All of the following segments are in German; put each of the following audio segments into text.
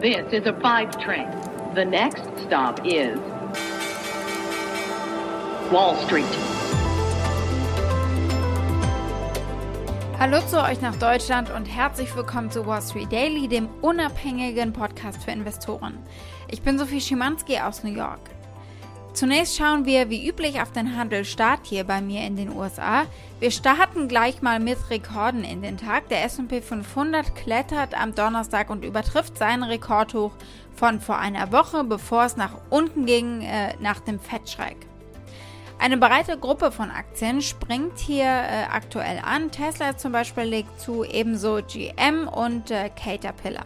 This is a five train. The next stop is Wall Street. Hallo zu euch nach Deutschland und herzlich willkommen zu Wall Street Daily, dem unabhängigen Podcast für Investoren. Ich bin Sophie Schimanski aus New York. Zunächst schauen wir wie üblich auf den Handelsstart hier bei mir in den USA. Wir starten gleich mal mit Rekorden in den Tag. Der SP 500 klettert am Donnerstag und übertrifft seinen Rekordhoch von vor einer Woche, bevor es nach unten ging äh, nach dem Fettschreck. Eine breite Gruppe von Aktien springt hier äh, aktuell an. Tesla zum Beispiel legt zu, ebenso GM und äh, Caterpillar.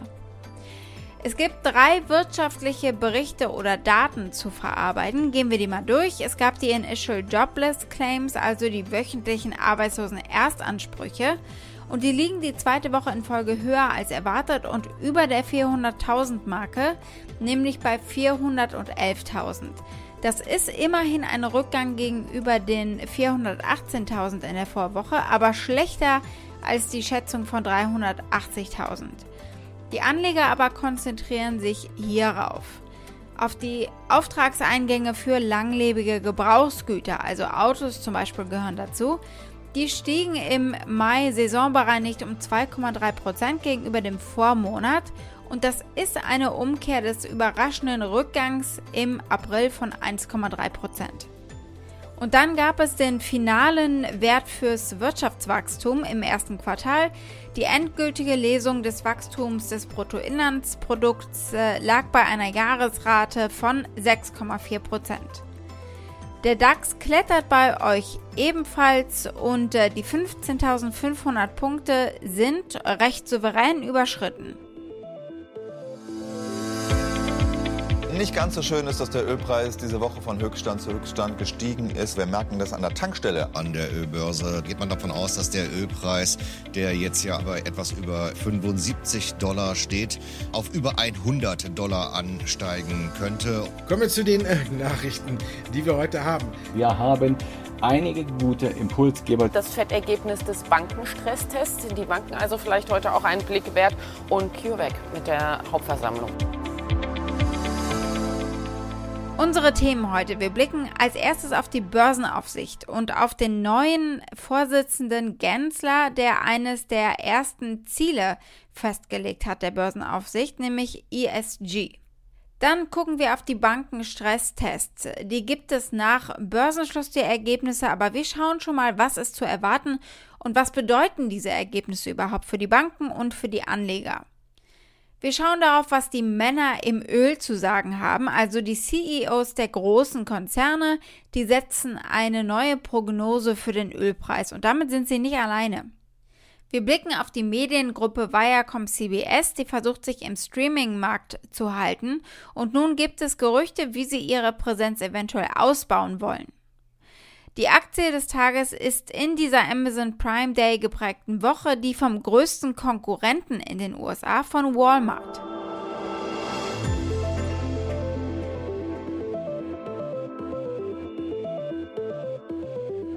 Es gibt drei wirtschaftliche Berichte oder Daten zu verarbeiten. Gehen wir die mal durch. Es gab die Initial Jobless Claims, also die wöchentlichen arbeitslosen Erstansprüche. Und die liegen die zweite Woche in Folge höher als erwartet und über der 400.000 Marke, nämlich bei 411.000. Das ist immerhin ein Rückgang gegenüber den 418.000 in der Vorwoche, aber schlechter als die Schätzung von 380.000. Die Anleger aber konzentrieren sich hierauf. Auf die Auftragseingänge für langlebige Gebrauchsgüter, also Autos zum Beispiel gehören dazu. Die stiegen im Mai saisonbereinigt um 2,3% gegenüber dem Vormonat und das ist eine Umkehr des überraschenden Rückgangs im April von 1,3%. Und dann gab es den finalen Wert fürs Wirtschaftswachstum im ersten Quartal. Die endgültige Lesung des Wachstums des Bruttoinlandsprodukts äh, lag bei einer Jahresrate von 6,4 Prozent. Der DAX klettert bei euch ebenfalls und äh, die 15.500 Punkte sind recht souverän überschritten. Nicht ganz so schön ist, dass der Ölpreis diese Woche von Höchststand zu Höchststand gestiegen ist. Wir merken das an der Tankstelle. An der Ölbörse geht man davon aus, dass der Ölpreis, der jetzt ja aber etwas über 75 Dollar steht, auf über 100 Dollar ansteigen könnte. Kommen wir zu den äh, Nachrichten, die wir heute haben. Wir haben einige gute Impulsgeber. Das Fettergebnis des Bankenstresstests sind die Banken also vielleicht heute auch einen Blick wert und CureVac mit der Hauptversammlung. Unsere Themen heute. Wir blicken als erstes auf die Börsenaufsicht und auf den neuen Vorsitzenden Gensler, der eines der ersten Ziele festgelegt hat der Börsenaufsicht, nämlich ESG. Dann gucken wir auf die Bankenstresstests. Die gibt es nach Börsenschluss die Ergebnisse, aber wir schauen schon mal, was ist zu erwarten und was bedeuten diese Ergebnisse überhaupt für die Banken und für die Anleger. Wir schauen darauf, was die Männer im Öl zu sagen haben, also die CEOs der großen Konzerne, die setzen eine neue Prognose für den Ölpreis und damit sind sie nicht alleine. Wir blicken auf die Mediengruppe Viacom CBS, die versucht sich im Streaming-Markt zu halten und nun gibt es Gerüchte, wie sie ihre Präsenz eventuell ausbauen wollen. Die Aktie des Tages ist in dieser Amazon Prime Day geprägten Woche die vom größten Konkurrenten in den USA von Walmart.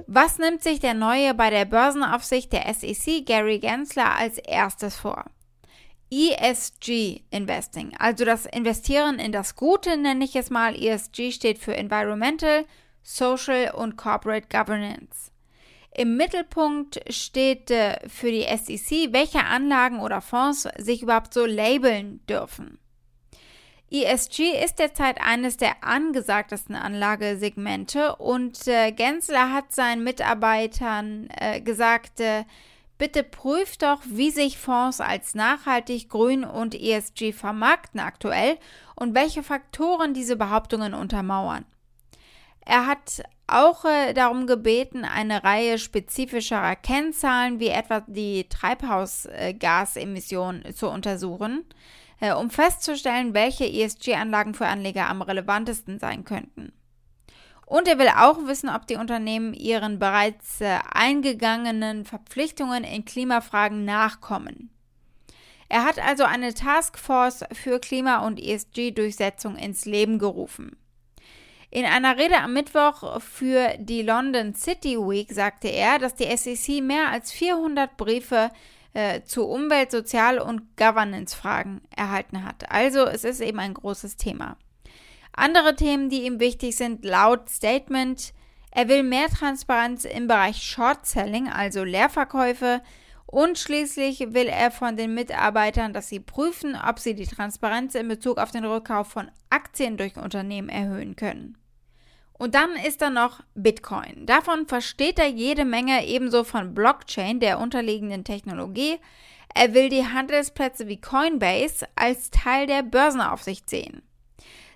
Was nimmt sich der neue bei der Börsenaufsicht der SEC Gary Gensler als erstes vor? ESG Investing, also das Investieren in das Gute nenne ich es mal. ESG steht für Environmental, Social und Corporate Governance. Im Mittelpunkt steht äh, für die SEC, welche Anlagen oder Fonds sich überhaupt so labeln dürfen. ESG ist derzeit eines der angesagtesten Anlagesegmente und äh, Gensler hat seinen Mitarbeitern äh, gesagt, äh, bitte prüft doch, wie sich Fonds als nachhaltig, grün und ESG vermarkten aktuell und welche Faktoren diese Behauptungen untermauern. Er hat auch äh, darum gebeten, eine Reihe spezifischerer Kennzahlen wie etwa die Treibhausgasemissionen zu untersuchen, äh, um festzustellen, welche ESG-Anlagen für Anleger am relevantesten sein könnten. Und er will auch wissen, ob die Unternehmen ihren bereits äh, eingegangenen Verpflichtungen in Klimafragen nachkommen. Er hat also eine Taskforce für Klima- und ESG-Durchsetzung ins Leben gerufen. In einer Rede am Mittwoch für die London City Week sagte er, dass die SEC mehr als 400 Briefe äh, zu Umwelt-, Sozial- und Governance-Fragen erhalten hat. Also es ist eben ein großes Thema. Andere Themen, die ihm wichtig sind, laut Statement, er will mehr Transparenz im Bereich Short-Selling, also Leerverkäufe, und schließlich will er von den Mitarbeitern, dass sie prüfen, ob sie die Transparenz in Bezug auf den Rückkauf von Aktien durch Unternehmen erhöhen können. Und dann ist da noch Bitcoin. Davon versteht er jede Menge, ebenso von Blockchain, der unterliegenden Technologie. Er will die Handelsplätze wie Coinbase als Teil der Börsenaufsicht sehen.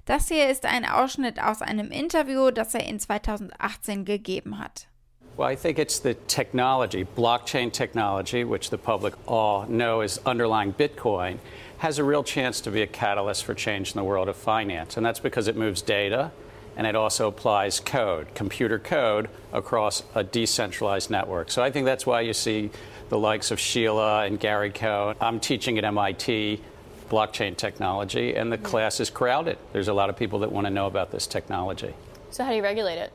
Das hier ist ein Ausschnitt aus einem Interview, das er in 2018 gegeben hat. Well, I think it's the technology, blockchain technology, which the public all know is underlying Bitcoin, has a real chance to be a catalyst for change in the world of finance. And that's because it moves data and it also applies code, computer code, across a decentralized network. So I think that's why you see the likes of Sheila and Gary Cohn. I'm teaching at MIT blockchain technology, and the class is crowded. There's a lot of people that want to know about this technology. So, how do you regulate it?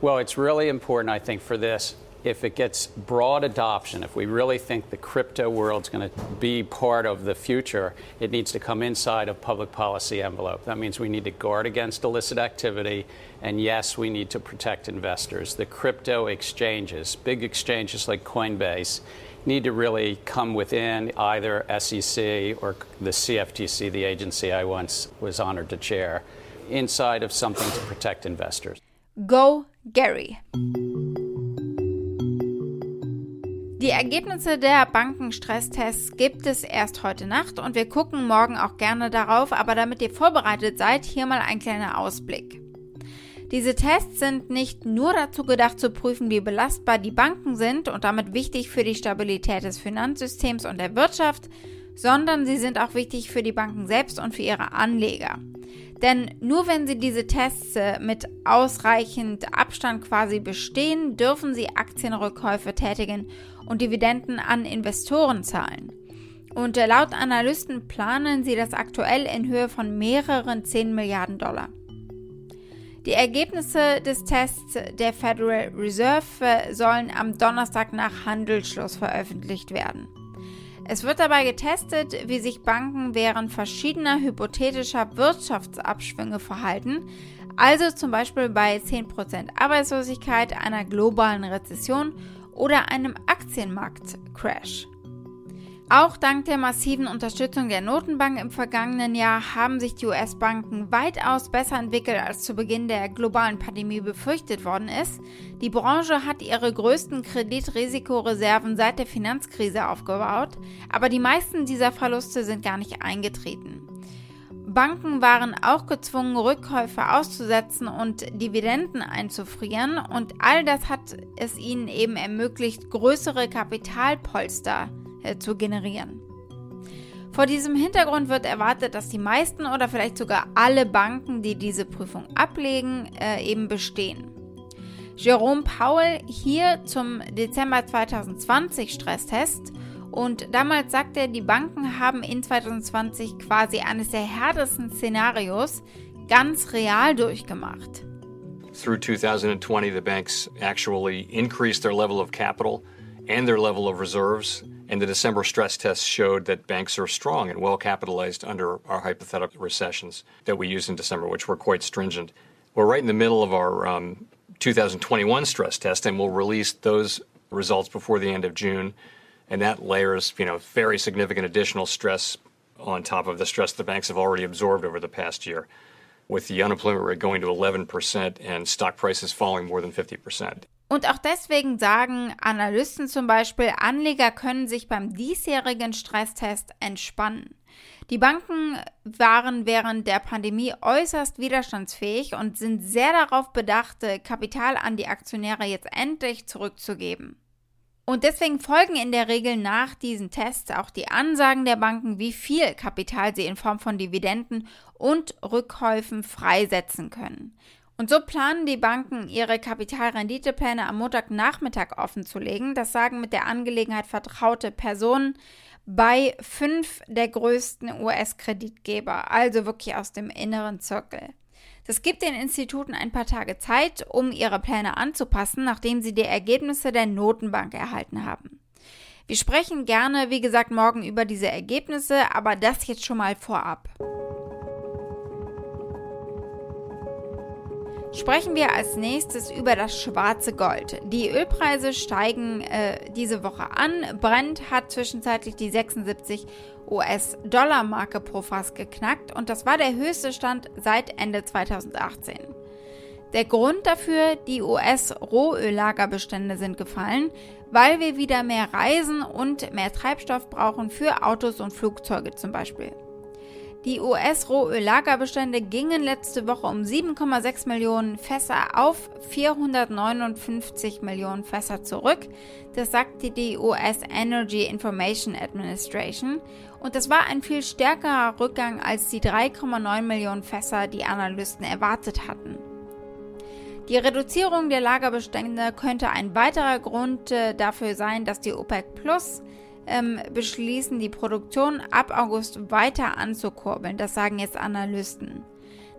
Well, it's really important, I think, for this if it gets broad adoption, if we really think the crypto world's going to be part of the future, it needs to come inside a public policy envelope. That means we need to guard against illicit activity, and yes, we need to protect investors. The crypto exchanges, big exchanges like Coinbase, need to really come within either SEC or the CFTC, the agency I once was honored to chair, inside of something to protect investors. Go Gary. Die Ergebnisse der Bankenstresstests gibt es erst heute Nacht und wir gucken morgen auch gerne darauf, aber damit ihr vorbereitet seid, hier mal ein kleiner Ausblick. Diese Tests sind nicht nur dazu gedacht zu prüfen, wie belastbar die Banken sind und damit wichtig für die Stabilität des Finanzsystems und der Wirtschaft, sondern sie sind auch wichtig für die Banken selbst und für ihre Anleger. Denn nur wenn sie diese Tests äh, mit ausreichend Abstand quasi bestehen, dürfen sie Aktienrückkäufe tätigen und Dividenden an Investoren zahlen. Und äh, laut Analysten planen sie das aktuell in Höhe von mehreren 10 Milliarden Dollar. Die Ergebnisse des Tests der Federal Reserve äh, sollen am Donnerstag nach Handelsschluss veröffentlicht werden. Es wird dabei getestet, wie sich Banken während verschiedener hypothetischer Wirtschaftsabschwünge verhalten, also zum Beispiel bei 10% Arbeitslosigkeit, einer globalen Rezession oder einem Aktienmarktcrash. Auch dank der massiven Unterstützung der Notenbank im vergangenen Jahr haben sich die US-Banken weitaus besser entwickelt, als zu Beginn der globalen Pandemie befürchtet worden ist. Die Branche hat ihre größten Kreditrisikoreserven seit der Finanzkrise aufgebaut, aber die meisten dieser Verluste sind gar nicht eingetreten. Banken waren auch gezwungen, Rückkäufe auszusetzen und Dividenden einzufrieren und all das hat es ihnen eben ermöglicht, größere Kapitalpolster äh, zu generieren. Vor diesem Hintergrund wird erwartet, dass die meisten oder vielleicht sogar alle Banken, die diese Prüfung ablegen, äh, eben bestehen. Jerome Powell hier zum Dezember 2020 Stresstest und damals sagte er, die Banken haben in 2020 quasi eines der härtesten Szenarios ganz real durchgemacht. Through 2020 the banks actually increased their level of capital and their level of reserves And the December stress tests showed that banks are strong and well capitalized under our hypothetical recessions that we used in December, which were quite stringent. We're right in the middle of our um, 2021 stress test, and we'll release those results before the end of June. And that layers, you know, very significant additional stress on top of the stress the banks have already absorbed over the past year, with the unemployment rate going to 11% and stock prices falling more than 50%. Und auch deswegen sagen Analysten zum Beispiel, Anleger können sich beim diesjährigen Stresstest entspannen. Die Banken waren während der Pandemie äußerst widerstandsfähig und sind sehr darauf bedacht, Kapital an die Aktionäre jetzt endlich zurückzugeben. Und deswegen folgen in der Regel nach diesen Tests auch die Ansagen der Banken, wie viel Kapital sie in Form von Dividenden und Rückkäufen freisetzen können. Und so planen die Banken, ihre Kapitalrenditepläne am Montagnachmittag offenzulegen. Das sagen mit der Angelegenheit vertraute Personen bei fünf der größten US-Kreditgeber, also wirklich aus dem inneren Zirkel. Das gibt den Instituten ein paar Tage Zeit, um ihre Pläne anzupassen, nachdem sie die Ergebnisse der Notenbank erhalten haben. Wir sprechen gerne, wie gesagt, morgen über diese Ergebnisse, aber das jetzt schon mal vorab. Sprechen wir als nächstes über das schwarze Gold. Die Ölpreise steigen äh, diese Woche an. Brent hat zwischenzeitlich die 76 US-Dollar-Marke pro Fass geknackt und das war der höchste Stand seit Ende 2018. Der Grund dafür, die US-Rohöllagerbestände sind gefallen, weil wir wieder mehr Reisen und mehr Treibstoff brauchen für Autos und Flugzeuge zum Beispiel. Die US-Rohöllagerbestände gingen letzte Woche um 7,6 Millionen Fässer auf 459 Millionen Fässer zurück. Das sagte die US Energy Information Administration. Und das war ein viel stärkerer Rückgang als die 3,9 Millionen Fässer, die Analysten erwartet hatten. Die Reduzierung der Lagerbestände könnte ein weiterer Grund äh, dafür sein, dass die OPEC Plus ähm, beschließen, die Produktion ab August weiter anzukurbeln. Das sagen jetzt Analysten.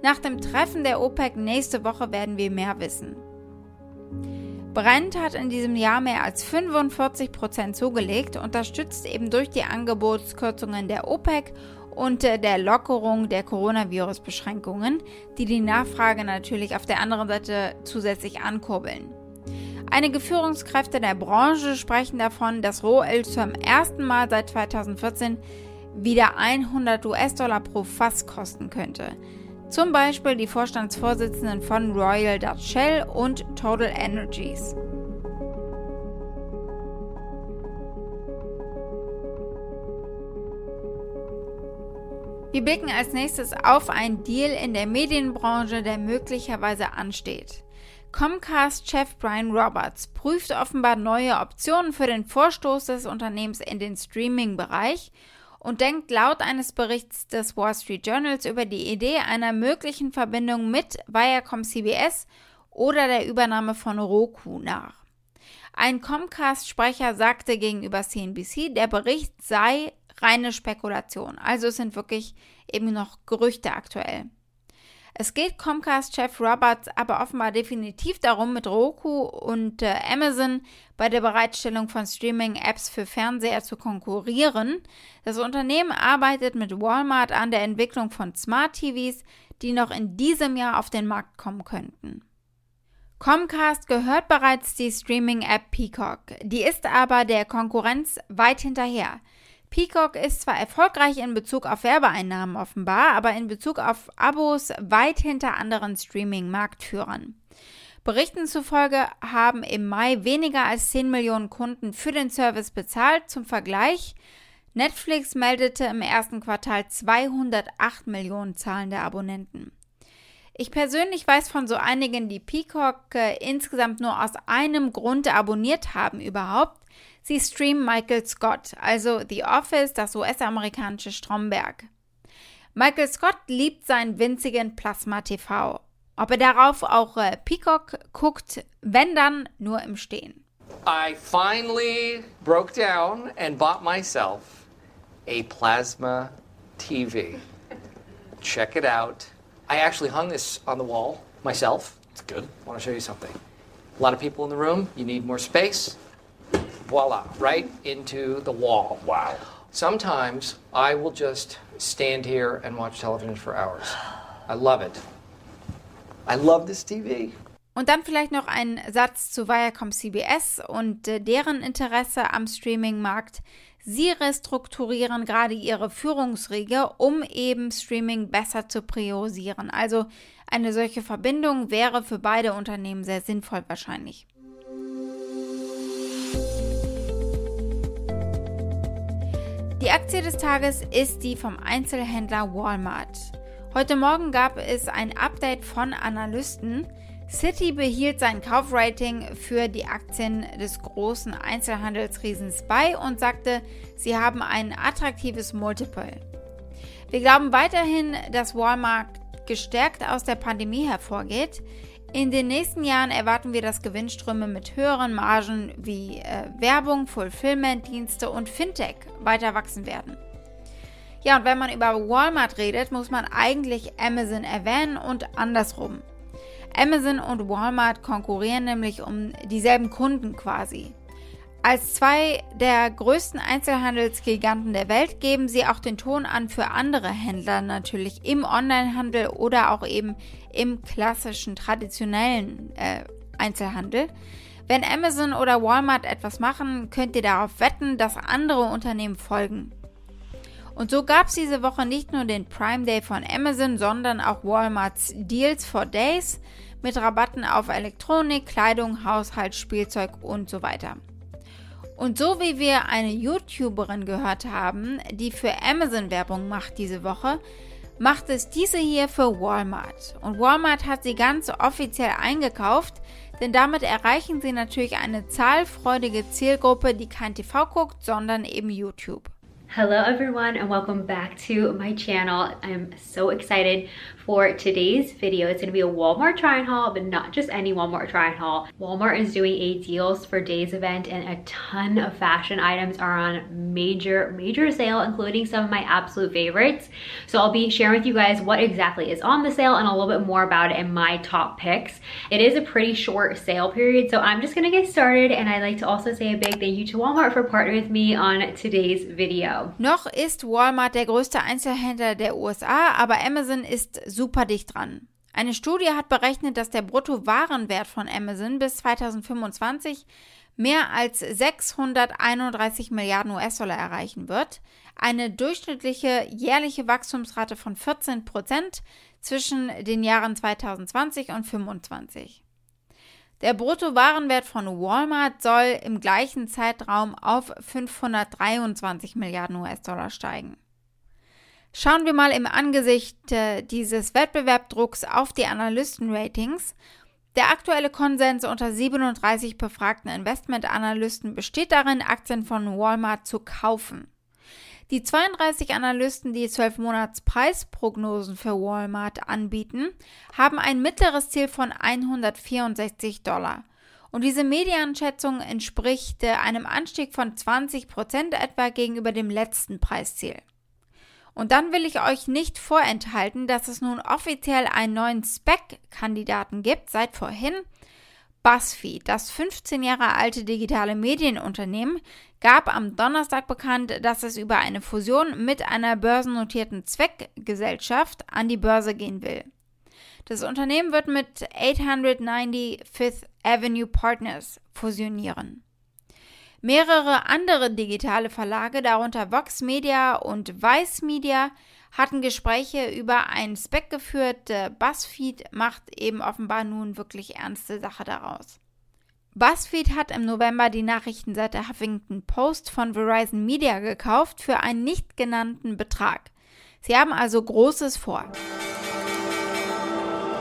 Nach dem Treffen der OPEC nächste Woche werden wir mehr wissen. Brent hat in diesem Jahr mehr als 45 Prozent zugelegt, unterstützt eben durch die Angebotskürzungen der OPEC und äh, der Lockerung der Coronavirus-Beschränkungen, die die Nachfrage natürlich auf der anderen Seite zusätzlich ankurbeln. Einige Führungskräfte der Branche sprechen davon, dass Rohöl zum ersten Mal seit 2014 wieder 100 US-Dollar pro Fass kosten könnte. Zum Beispiel die Vorstandsvorsitzenden von Royal Dutch Shell und Total Energies. Wir blicken als nächstes auf einen Deal in der Medienbranche, der möglicherweise ansteht. Comcast-Chef Brian Roberts prüft offenbar neue Optionen für den Vorstoß des Unternehmens in den Streaming-Bereich und denkt laut eines Berichts des Wall Street Journals über die Idee einer möglichen Verbindung mit Viacom CBS oder der Übernahme von Roku nach. Ein Comcast-Sprecher sagte gegenüber CNBC, der Bericht sei reine Spekulation, also es sind wirklich eben noch Gerüchte aktuell. Es geht Comcast-Chef Roberts aber offenbar definitiv darum, mit Roku und äh, Amazon bei der Bereitstellung von Streaming-Apps für Fernseher zu konkurrieren. Das Unternehmen arbeitet mit Walmart an der Entwicklung von Smart TVs, die noch in diesem Jahr auf den Markt kommen könnten. Comcast gehört bereits die Streaming-App Peacock, die ist aber der Konkurrenz weit hinterher. Peacock ist zwar erfolgreich in Bezug auf Werbeeinnahmen offenbar, aber in Bezug auf Abos weit hinter anderen Streaming-Marktführern. Berichten zufolge haben im Mai weniger als 10 Millionen Kunden für den Service bezahlt. Zum Vergleich, Netflix meldete im ersten Quartal 208 Millionen zahlende Abonnenten. Ich persönlich weiß von so einigen, die Peacock äh, insgesamt nur aus einem Grund abonniert haben überhaupt. Sie streamen Michael Scott, also The Office, das US-amerikanische Stromberg. Michael Scott liebt seinen winzigen Plasma TV. Ob er darauf auch äh, Peacock guckt, wenn dann nur im Stehen. I finally broke down and bought myself a plasma TV. Check it out. I actually hung this on the wall myself. It's good. I want to show you something. A lot of people in the room, you need more space. Voila, right into the wall. Wow. Sometimes I will just stand here and watch television for hours. I love it. I love this TV. Und dann vielleicht noch ein Satz zu Viacom CBS und äh, deren Interesse am Streaming-Markt. Sie restrukturieren gerade ihre Führungsriege, um eben Streaming besser zu priorisieren. Also eine solche Verbindung wäre für beide Unternehmen sehr sinnvoll wahrscheinlich. Die Aktie des Tages ist die vom Einzelhändler Walmart. Heute Morgen gab es ein Update von Analysten. Citi behielt sein Kaufrating für die Aktien des großen Einzelhandelsriesens bei und sagte, sie haben ein attraktives Multiple. Wir glauben weiterhin, dass Walmart gestärkt aus der Pandemie hervorgeht. In den nächsten Jahren erwarten wir, dass Gewinnströme mit höheren Margen wie äh, Werbung, Fulfillment-Dienste und Fintech weiter wachsen werden. Ja, und wenn man über Walmart redet, muss man eigentlich Amazon erwähnen und andersrum. Amazon und Walmart konkurrieren nämlich um dieselben Kunden quasi. Als zwei der größten Einzelhandelsgiganten der Welt geben sie auch den Ton an für andere Händler natürlich im Onlinehandel oder auch eben im klassischen traditionellen äh, Einzelhandel. Wenn Amazon oder Walmart etwas machen, könnt ihr darauf wetten, dass andere Unternehmen folgen. Und so gab es diese Woche nicht nur den Prime Day von Amazon, sondern auch Walmarts Deals for Days mit Rabatten auf Elektronik, Kleidung, Haushalt, Spielzeug und so weiter. Und so wie wir eine YouTuberin gehört haben, die für Amazon Werbung macht diese Woche, macht es diese hier für Walmart. Und Walmart hat sie ganz offiziell eingekauft, denn damit erreichen sie natürlich eine zahlfreudige Zielgruppe, die kein TV guckt, sondern eben YouTube. Hello everyone and welcome back to my channel. I'm so excited for today's video. It's gonna be a Walmart try-on haul, but not just any Walmart try-on haul. Walmart is doing a deals for days event and a ton of fashion items are on major, major sale, including some of my absolute favorites. So I'll be sharing with you guys what exactly is on the sale and a little bit more about it in my top picks. It is a pretty short sale period, so I'm just gonna get started and I'd like to also say a big thank you to Walmart for partnering with me on today's video. Noch ist Walmart der größte Einzelhändler der USA, aber Amazon ist super dicht dran. Eine Studie hat berechnet, dass der Bruttowarenwert von Amazon bis 2025 mehr als 631 Milliarden US-Dollar erreichen wird, eine durchschnittliche jährliche Wachstumsrate von 14 Prozent zwischen den Jahren 2020 und 2025. Der Bruttowarenwert von Walmart soll im gleichen Zeitraum auf 523 Milliarden US-Dollar steigen. Schauen wir mal im Angesicht äh, dieses Wettbewerbdrucks auf die Analystenratings. Der aktuelle Konsens unter 37 befragten Investmentanalysten besteht darin, Aktien von Walmart zu kaufen. Die 32 Analysten, die 12 Monats Preisprognosen für Walmart anbieten, haben ein mittleres Ziel von 164 Dollar. Und diese Medianschätzung entspricht äh, einem Anstieg von 20 Prozent etwa gegenüber dem letzten Preisziel. Und dann will ich euch nicht vorenthalten, dass es nun offiziell einen neuen Spec-Kandidaten gibt, seit vorhin. BuzzFeed, das 15 Jahre alte digitale Medienunternehmen, gab am Donnerstag bekannt, dass es über eine Fusion mit einer börsennotierten Zweckgesellschaft an die Börse gehen will. Das Unternehmen wird mit 890 Fifth Avenue Partners fusionieren. Mehrere andere digitale Verlage, darunter Vox Media und Vice Media, hatten Gespräche über ein Spec geführt. BuzzFeed macht eben offenbar nun wirklich ernste Sache daraus. BuzzFeed hat im November die Nachrichtenseite Huffington Post von Verizon Media gekauft für einen nicht genannten Betrag. Sie haben also Großes vor.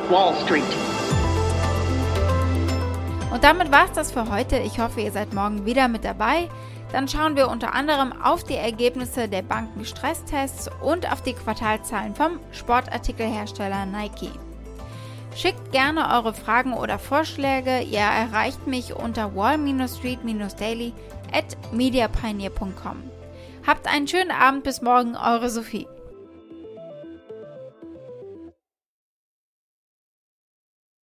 Wall Street. Und damit war es das für heute. Ich hoffe, ihr seid morgen wieder mit dabei. Dann schauen wir unter anderem auf die Ergebnisse der Banken-Stresstests und auf die Quartalzahlen vom Sportartikelhersteller Nike. Schickt gerne eure Fragen oder Vorschläge. Ihr erreicht mich unter wall-street-daily at mediapioneer.com. Habt einen schönen Abend, bis morgen, eure Sophie.